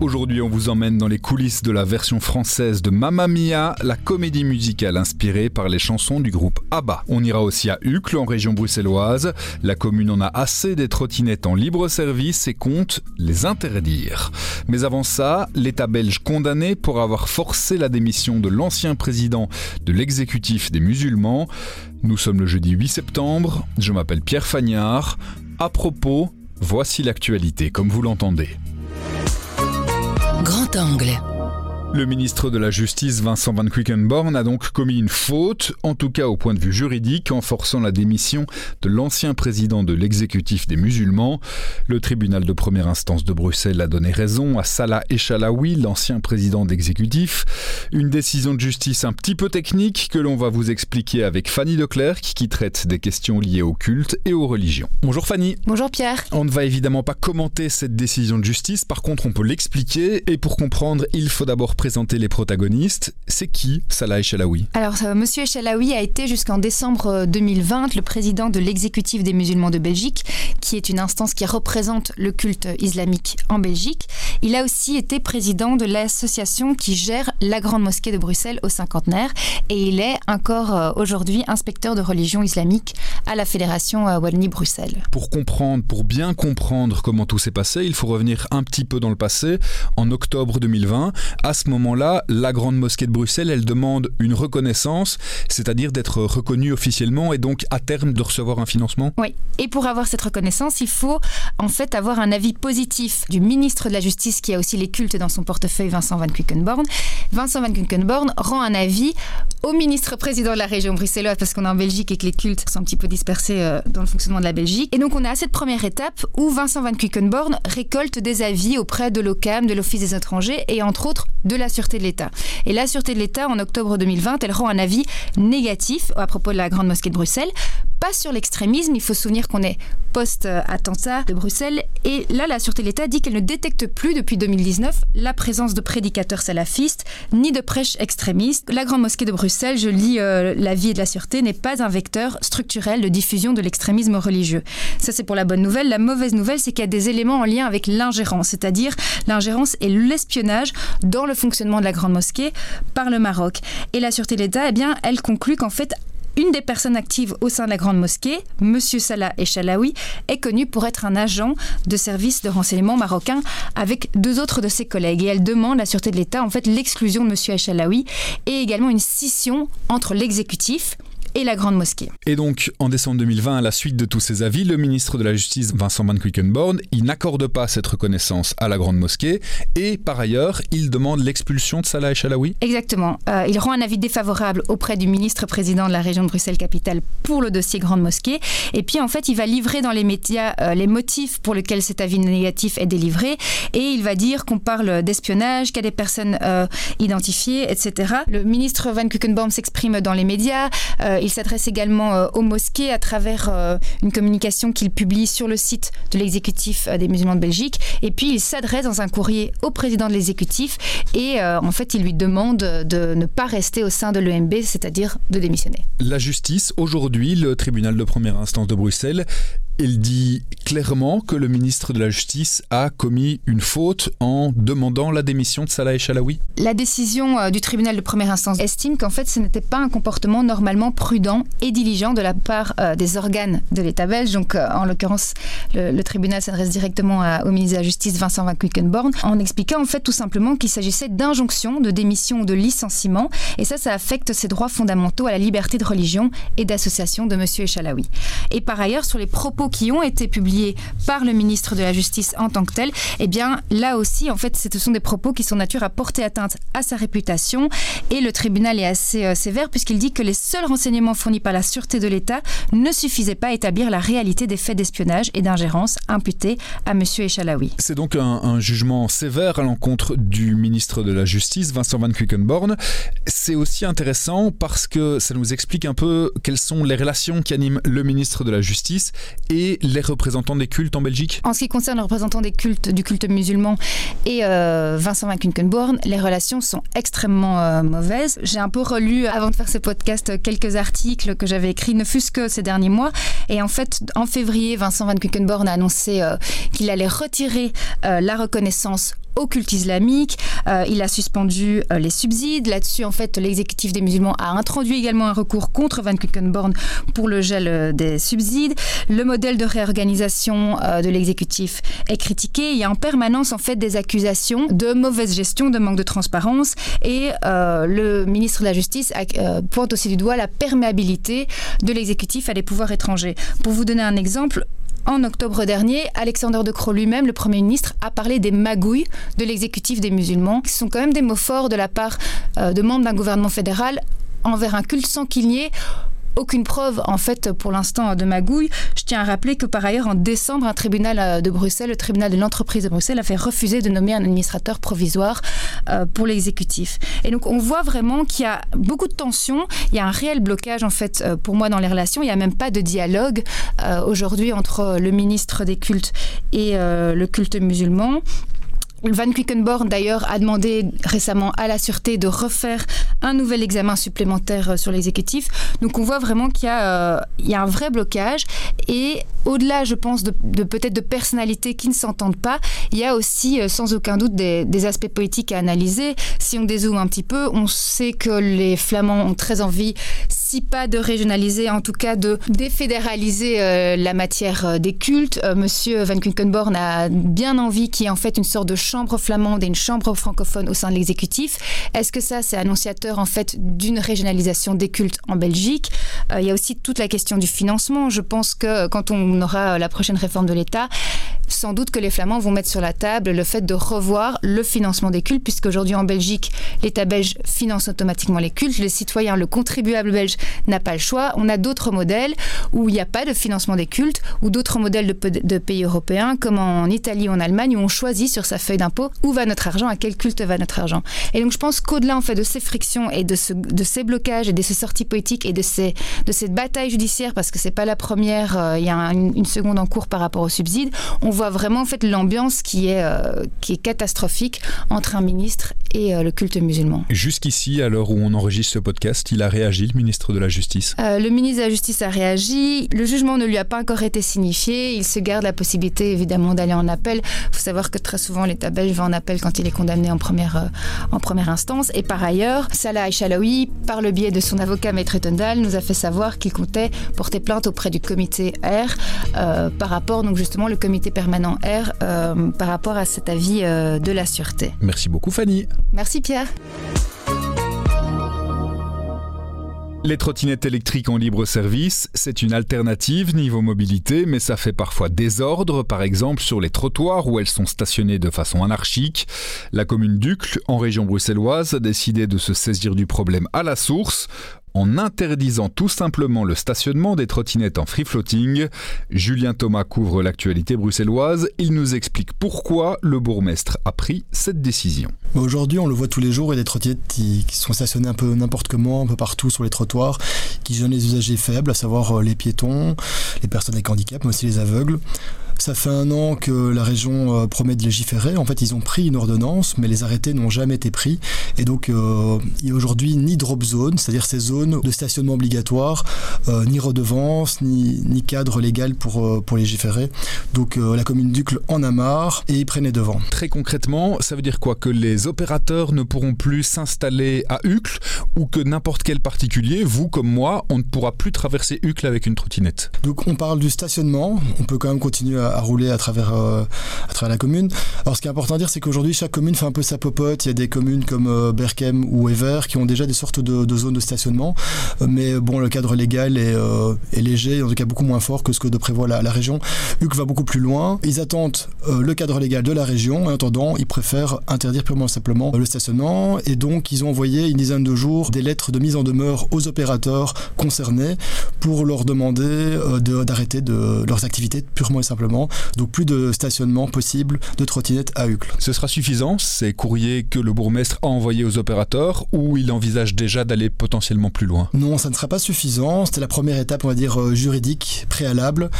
Aujourd'hui, on vous emmène dans les coulisses de la version française de Mamma Mia, la comédie musicale inspirée par les chansons du groupe ABBA. On ira aussi à Uccle, en région bruxelloise. La commune en a assez des trottinettes en libre service et compte les interdire. Mais avant ça, l'État belge condamné pour avoir forcé la démission de l'ancien président de l'exécutif des musulmans. Nous sommes le jeudi 8 septembre. Je m'appelle Pierre Fagnard. À propos, voici l'actualité comme vous l'entendez. Тонгле. Le ministre de la Justice, Vincent Van Quickenborn, a donc commis une faute, en tout cas au point de vue juridique, en forçant la démission de l'ancien président de l'exécutif des musulmans. Le tribunal de première instance de Bruxelles a donné raison à Salah Echalaoui, l'ancien président d'exécutif. Une décision de justice un petit peu technique que l'on va vous expliquer avec Fanny Leclerc, qui traite des questions liées au culte et aux religions. Bonjour Fanny. Bonjour Pierre. On ne va évidemment pas commenter cette décision de justice, par contre on peut l'expliquer, et pour comprendre, il faut d'abord présenter les protagonistes. C'est qui Salah Echalaoui Alors, euh, Monsieur Echalaoui a été jusqu'en décembre euh, 2020 le président de l'exécutif des musulmans de Belgique, qui est une instance qui représente le culte islamique en Belgique. Il a aussi été président de l'association qui gère la grande mosquée de Bruxelles au cinquantenaire, et il est encore euh, aujourd'hui inspecteur de religion islamique à la fédération euh, Wallonie-Bruxelles. Pour comprendre, pour bien comprendre comment tout s'est passé, il faut revenir un petit peu dans le passé. En octobre 2020, à ce moment-là, la Grande Mosquée de Bruxelles, elle demande une reconnaissance, c'est-à-dire d'être reconnue officiellement et donc à terme de recevoir un financement Oui, et pour avoir cette reconnaissance, il faut en fait avoir un avis positif du ministre de la Justice qui a aussi les cultes dans son portefeuille, Vincent Van Quickenborn. Vincent Van Quickenborn rend un avis au ministre président de la région bruxelloise parce qu'on est en Belgique et que les cultes sont un petit peu dispersés euh, dans le fonctionnement de la Belgique. Et donc on a cette première étape où Vincent Van Quickenborn récolte des avis auprès de l'OCAM, de l'Office des étrangers et entre autres de la Sûreté de l'État. Et la Sûreté de l'État, en octobre 2020, elle rend un avis négatif à propos de la Grande Mosquée de Bruxelles. Pas sur l'extrémisme, il faut se souvenir qu'on est post-attentat de Bruxelles. Et là, la Sûreté de l'État dit qu'elle ne détecte plus depuis 2019 la présence de prédicateurs salafistes ni de prêches extrémistes. La Grande Mosquée de Bruxelles, je lis euh, l'avis de la Sûreté, n'est pas un vecteur structurel de diffusion de l'extrémisme religieux. Ça, c'est pour la bonne nouvelle. La mauvaise nouvelle, c'est qu'il y a des éléments en lien avec l'ingérence, c'est-à-dire l'ingérence et l'espionnage dans le fonctionnement de la Grande Mosquée par le Maroc. Et la Sûreté de l'État, eh bien, elle conclut qu'en fait, une des personnes actives au sein de la Grande Mosquée, M. Salah Echalaoui, est connu pour être un agent de service de renseignement marocain avec deux autres de ses collègues. Et elle demande à la Sûreté de l'État en fait l'exclusion de M. Echalaoui et également une scission entre l'exécutif et la Grande Mosquée. Et donc, en décembre 2020, à la suite de tous ces avis, le ministre de la Justice, Vincent Van Quickenborn, il n'accorde pas cette reconnaissance à la Grande Mosquée et, par ailleurs, il demande l'expulsion de Salah Echalaoui Exactement. Euh, il rend un avis défavorable auprès du ministre-président de la région de Bruxelles-Capitale pour le dossier Grande Mosquée. Et puis, en fait, il va livrer dans les médias euh, les motifs pour lesquels cet avis négatif est délivré. Et il va dire qu'on parle d'espionnage, qu'il y a des personnes euh, identifiées, etc. Le ministre Van Quickenborn s'exprime dans les médias. Euh, il s'adresse également euh, aux mosquées à travers euh, une communication qu'il publie sur le site de l'exécutif des musulmans de Belgique. Et puis il s'adresse dans un courrier au président de l'exécutif et en fait il lui demande de ne pas rester au sein de l'EMB, c'est-à-dire de démissionner. La justice, aujourd'hui, le tribunal de première instance de Bruxelles, il dit clairement que le ministre de la Justice a commis une faute en demandant la démission de Salah Echalaoui La décision euh, du tribunal de première instance estime qu'en fait ce n'était pas un comportement normalement prudent et diligent de la part euh, des organes de l'État belge. Donc euh, en l'occurrence, le, tribunal s'adresse directement au ministre de la Justice Vincent Van Quickenborn en expliquant en fait tout simplement qu'il s'agissait d'injonction, de démission ou de licenciement. Et ça, ça affecte ses droits fondamentaux à la liberté de religion et d'association de M. Echalaoui. Et par ailleurs, sur les propos qui ont été publiés par le ministre de la Justice en tant que tel, eh bien là aussi, en fait, ce sont des propos qui sont nature à porter atteinte à sa réputation. Et le tribunal est assez euh, sévère puisqu'il dit que les seuls renseignements fournis par la sûreté de l'État ne suffisaient pas à établir la réalité des faits d'espionnage et d'ingérence imputés à M. Echalaoui. C'est donc un, un, jugement sévère à l'encontre du ministre de la Justice, Vincent Van Quickenborn. C'est aussi intéressant parce que ça nous explique un peu quelles sont les relations qui animent le ministre de la Justice les représentants des cultes en Belgique. En ce qui concerne les représentants des cultes, du culte musulman et euh, Vincent Van Quickenborn, les relations sont extrêmement euh, mauvaises. J'ai un peu relu, avant de faire ce podcast, quelques articles que j'avais écrits, ne fût-ce que ces derniers mois. Et en fait, en février, Vincent Van Quickenborn a annoncé euh, qu'il allait retirer la reconnaissance au culte islamique. Euh, il a suspendu euh, les subsides. Là-dessus, en fait, l'exécutif des musulmans a introduit également un recours contre Van Quickenborn pour le gel euh, des subsides. Le modèle de réorganisation de l'exécutif est critiqué. Il y a en permanence, en fait, des accusations de mauvaise gestion, de manque de transparence. Et le ministre de la Justice pointe aussi du doigt la perméabilité de l'exécutif à des pouvoirs étrangers. Pour vous donner un exemple, en octobre dernier, Alexander De Croo lui-même, le Premier ministre, a parlé des magouilles de l'exécutif des musulmans, qui sont quand même des mots forts de la part euh, de membres d'un gouvernement fédéral envers un culte sans qu'il n'y ait aucune preuve en fait pour l'instant de magouille. Je tiens à rappeler que par ailleurs en décembre un tribunal euh, de Bruxelles, le tribunal de l'entreprise de Bruxelles a fait refuser de nommer un administrateur provisoire euh, pour l'exécutif. Et donc on voit vraiment qu'il y a beaucoup de tensions, il y a un réel blocage en fait euh, pour moi dans les relations, il n'y a même pas de dialogue aujourd'hui entre le ministre des cultes et le culte musulman. Van Quickenborn d'ailleurs a demandé récemment à la sûreté de refaire un nouvel examen supplémentaire euh, sur l'exécutif. Donc on voit vraiment qu'il y, euh, y, a un vrai blocage et au-delà, je pense, de, de peut-être de personnalités qui ne s'entendent pas, il y a aussi euh, sans aucun doute des, des, aspects politiques à analyser. Si on dézoome un petit peu, on sait que les Flamands ont très envie, pas de régionaliser, en tout cas de défédéraliser euh, la matière euh, des cultes. Euh, Monsieur Van Quickenborn a bien envie qu'il y ait en fait une sorte de chambre flamande et une chambre francophone au sein de l'exécutif. Est-ce que ça, c'est annonciateur en fait d'une régionalisation des cultes en Belgique? Il y a aussi toute la question du financement. Je pense que quand on aura la prochaine réforme de l'État, sans doute que les Flamands vont mettre sur la table le fait de revoir le financement des cultes, puisqu'aujourd'hui en Belgique, l'État belge finance automatiquement les cultes. Le citoyen, le contribuable belge n'a pas le choix. On a d'autres modèles où il n'y a pas de financement des cultes, ou d'autres modèles de, pays européens, comme en Italie ou en Allemagne, où on choisit sur sa feuille d'impôt où va notre argent, à quel culte va notre argent. Et donc je pense qu'au-delà en fait de ces frictions et de, ce, de ces blocages et de ces sorties politiques et de, ces, de cette bataille judiciaire, parce que c'est pas la première, euh, il y a un, une seconde en cours par rapport aux subsides, on voit vraiment en fait l'ambiance qui est euh, qui est catastrophique entre un ministre et euh, le culte musulman. Jusqu'ici, à l'heure où on enregistre ce podcast, il a réagi, le ministre de la Justice euh, Le ministre de la Justice a réagi. Le jugement ne lui a pas encore été signifié. Il se garde la possibilité évidemment d'aller en appel. Il faut savoir que très souvent l'État belge va en appel quand il est condamné en première, en première instance. Et par ailleurs, Salah Echalaoui, par le biais de son avocat Maître Tundal, nous a fait savoir qu'il comptait porter plainte auprès du comité R par rapport donc justement le comité permanent R euh, par rapport à cet avis euh, de la sûreté. Merci beaucoup Fanny. Merci Pierre. Les trottinettes électriques en libre service, c'est une alternative niveau mobilité, mais ça fait parfois désordre, par exemple sur les trottoirs où elles sont stationnées de façon anarchique. La commune d'Ucle, en région bruxelloise, a décidé de se saisir du problème à la source en interdisant tout simplement le stationnement des trottinettes en free-floating. Julien Thomas couvre l'actualité bruxelloise. Il nous explique pourquoi le bourgmestre a pris cette décision. Aujourd'hui, on le voit tous les jours, il y a des trottinettes qui, sont stationnées un peu n'importe comment, un peu partout sur les trottoirs, qui gênent les usagers faibles, à savoir les piétons, les personnes avec handicap, mais aussi les aveugles. Ça fait un an que la région euh, promet de légiférer. En fait, ils ont pris une ordonnance, mais les arrêtés n'ont jamais été pris. Et donc, euh, il n'y a aujourd'hui ni drop zone, c'est-à-dire ces zones de stationnement obligatoire, euh, ni redevance, ni, ni, cadre légal pour, euh, pour légiférer. Donc, la commune d'Ucle en a marre et ils prennent les devants. Très concrètement, ça veut dire quoi? Que les opérateurs ne pourront plus s'installer à Ucle ou que n'importe quel particulier, vous comme moi, on ne pourra plus traverser Ucle avec une trottinette? Donc, on parle du stationnement. On peut quand même continuer à à, rouler à travers, à travers la commune. Alors ce qui est important à dire, c'est qu'aujourd'hui, chaque commune fait un peu sa popote. Il y a des communes comme Berkem ou Ever qui ont déjà des sortes de, zones de stationnement. mais bon, le cadre légal est, léger, en tout cas beaucoup moins fort que ce que de prévoit la, région. HUC va beaucoup plus loin. Ils attendent le cadre légal de la région. En attendant, ils préfèrent interdire purement et simplement le stationnement. Et donc, ils ont envoyé une dizaine de jours des lettres de mise en demeure aux opérateurs concernés pour leur demander euh, d'arrêter leurs activités purement et simplement. Donc, plus de stationnement possible de trottinettes à Hucle. Ce sera suffisant, ces courriers que le bourgmestre a envoyés aux opérateurs ou il envisage déjà d'aller potentiellement plus loin? Non, ça ne sera pas suffisant. C'était la première étape, on va dire, euh, juridique, préalable.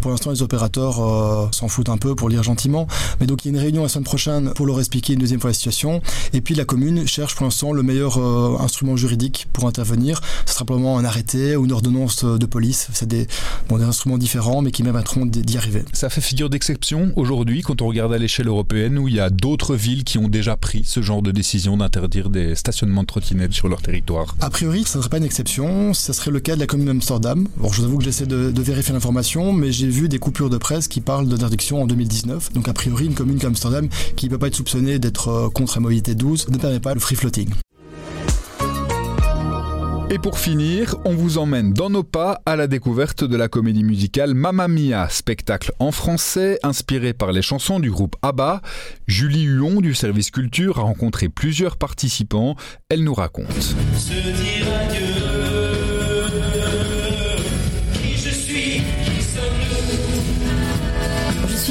Pour l'instant, les opérateurs euh, s'en foutent un peu, pour lire gentiment. Mais donc, il y a une réunion la semaine prochaine pour leur expliquer une deuxième fois la situation. Et puis, la commune cherche pour l'instant le meilleur instrument juridique pour intervenir. Ce sera probablement un arrêté ou une ordonnance de police. C'est des, des instruments différents, mais qui permettront d'y arriver. Ça fait figure d'exception aujourd'hui quand on regarde à l'échelle européenne où il y a d'autres villes qui ont déjà pris ce genre de décision d'interdire des stationnements de trottinettes sur leur territoire. A priori, ce ne serait pas une exception. Ce serait le cas de la commune d'Amsterdam. Je vous avoue que j'essaie de, de, vérifier l'information, mais j'ai vu des coupures de presse qui parlent d'interdiction en 2019. Donc, a priori, une commune comme Amsterdam, qui ne peut pas être soupçonnée d'être euh, contre la mobilité 12, ne permet pas le free floating. Et pour finir, on vous emmène dans nos pas à la découverte de la comédie musicale Mamma Mia, spectacle en français inspiré par les chansons du groupe ABBA. Julie Huon du service culture a rencontré plusieurs participants. Elle nous raconte.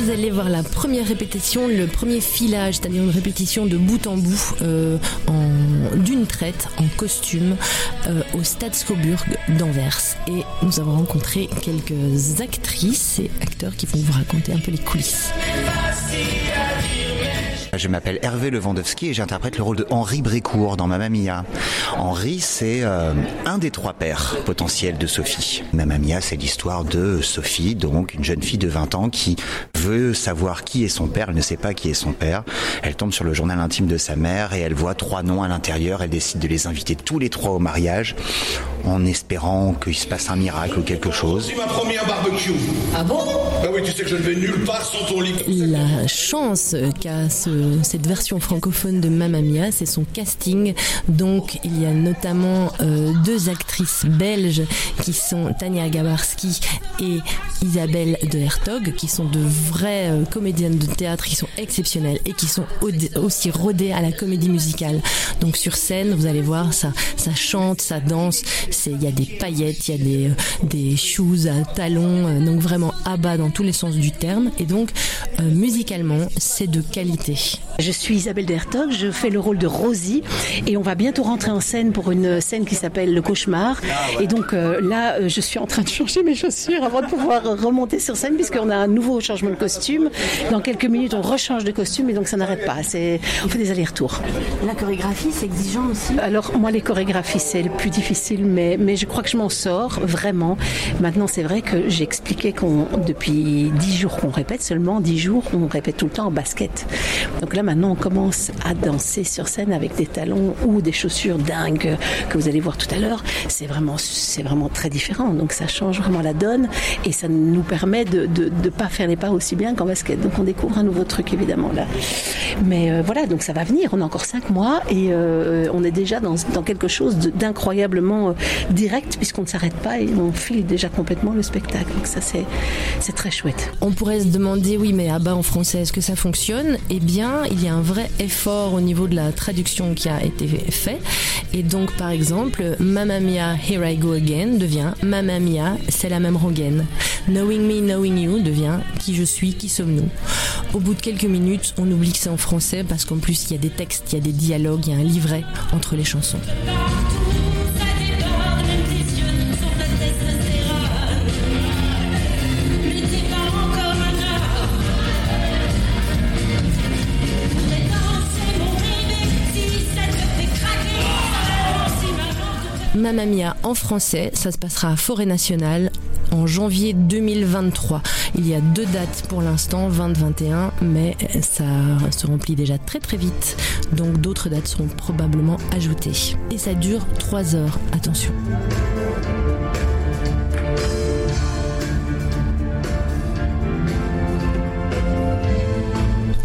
Suis allée voir la première répétition, le premier filage, c'est-à-dire une répétition de bout en bout, euh, d'une traite, en costume, euh, au Stade Scoburg d'Anvers. Et nous avons rencontré quelques actrices et acteurs qui vont vous raconter un peu les coulisses. Je m'appelle Hervé Lewandowski et j'interprète le rôle de Henri Brécourt dans Mamma Mia. Henri, c'est euh, un des trois pères potentiels de Sophie. Mamma Mia, c'est l'histoire de Sophie, donc une jeune fille de 20 ans qui veut savoir qui est son père. Elle ne sait pas qui est son père. Elle tombe sur le journal intime de sa mère et elle voit trois noms à l'intérieur. Elle décide de les inviter tous les trois au mariage en espérant qu'il se passe un miracle ou quelque chose. C'est ma première barbecue. Ah bon? Oui, tu sais que je ne vais nulle part sans ton lit. La chance qu'a cette version francophone de Mamma Mia, c'est son casting. Donc il y a notamment euh, deux actrices belges qui sont Tania Gabarski et Isabelle de Hertog, qui sont de vraies euh, comédiennes de théâtre qui sont exceptionnelles et qui sont aussi rodées à la comédie musicale. Donc sur scène, vous allez voir, ça, ça chante, ça danse. Il y a des paillettes, il y a des, euh, des shoes à talons, donc vraiment à bas dans tous les sens du terme. Et donc musicalement, c'est de qualité. Je suis Isabelle Dertog, je fais le rôle de Rosie et on va bientôt rentrer en scène pour une scène qui s'appelle Le Cauchemar. Et donc euh, là, euh, je suis en train de changer mes chaussures avant de pouvoir remonter sur scène puisqu'on a un nouveau changement de costume. Dans quelques minutes, on rechange de costume et donc ça n'arrête pas. C'est, on fait des allers-retours. La chorégraphie, c'est exigeant aussi? Alors moi, les chorégraphies, c'est le plus difficile, mais, mais je crois que je m'en sors vraiment. Maintenant, c'est vrai que j'ai expliqué qu'on depuis dix jours qu'on répète, seulement dix jours, on répète tout le temps en basket. Donc là, maintenant, on commence à danser sur scène avec des talons ou des chaussures dingues que vous allez voir tout à l'heure. C'est vraiment, c'est vraiment très différent. Donc ça change vraiment la donne et ça nous permet de ne pas faire les pas aussi bien qu'en basket. Donc on découvre un nouveau truc évidemment là. Mais euh, voilà, donc ça va venir. On a encore cinq mois et euh, on est déjà dans, dans quelque chose d'incroyablement euh, direct puisqu'on ne s'arrête pas et on file déjà complètement le spectacle. Donc ça c'est c'est On pourrait se demander oui mais à bas en français est-ce que ça fonctionne? Eh bien il y a un vrai effort au niveau de la traduction qui a été fait. Et donc, par exemple, Mamma Mia, Here I Go Again devient Mamma Mia, c'est la même rengaine. Knowing Me, Knowing You devient Qui je suis, qui sommes-nous? Au bout de quelques minutes, on oublie que c'est en français parce qu'en plus, il y a des textes, il y a des dialogues, il y a un livret entre les chansons. Mamma en français, ça se passera à Forêt Nationale en janvier 2023. Il y a deux dates pour l'instant, 20-21, mais ça se remplit déjà très très vite. Donc d'autres dates seront probablement ajoutées. Et ça dure 3 heures, attention.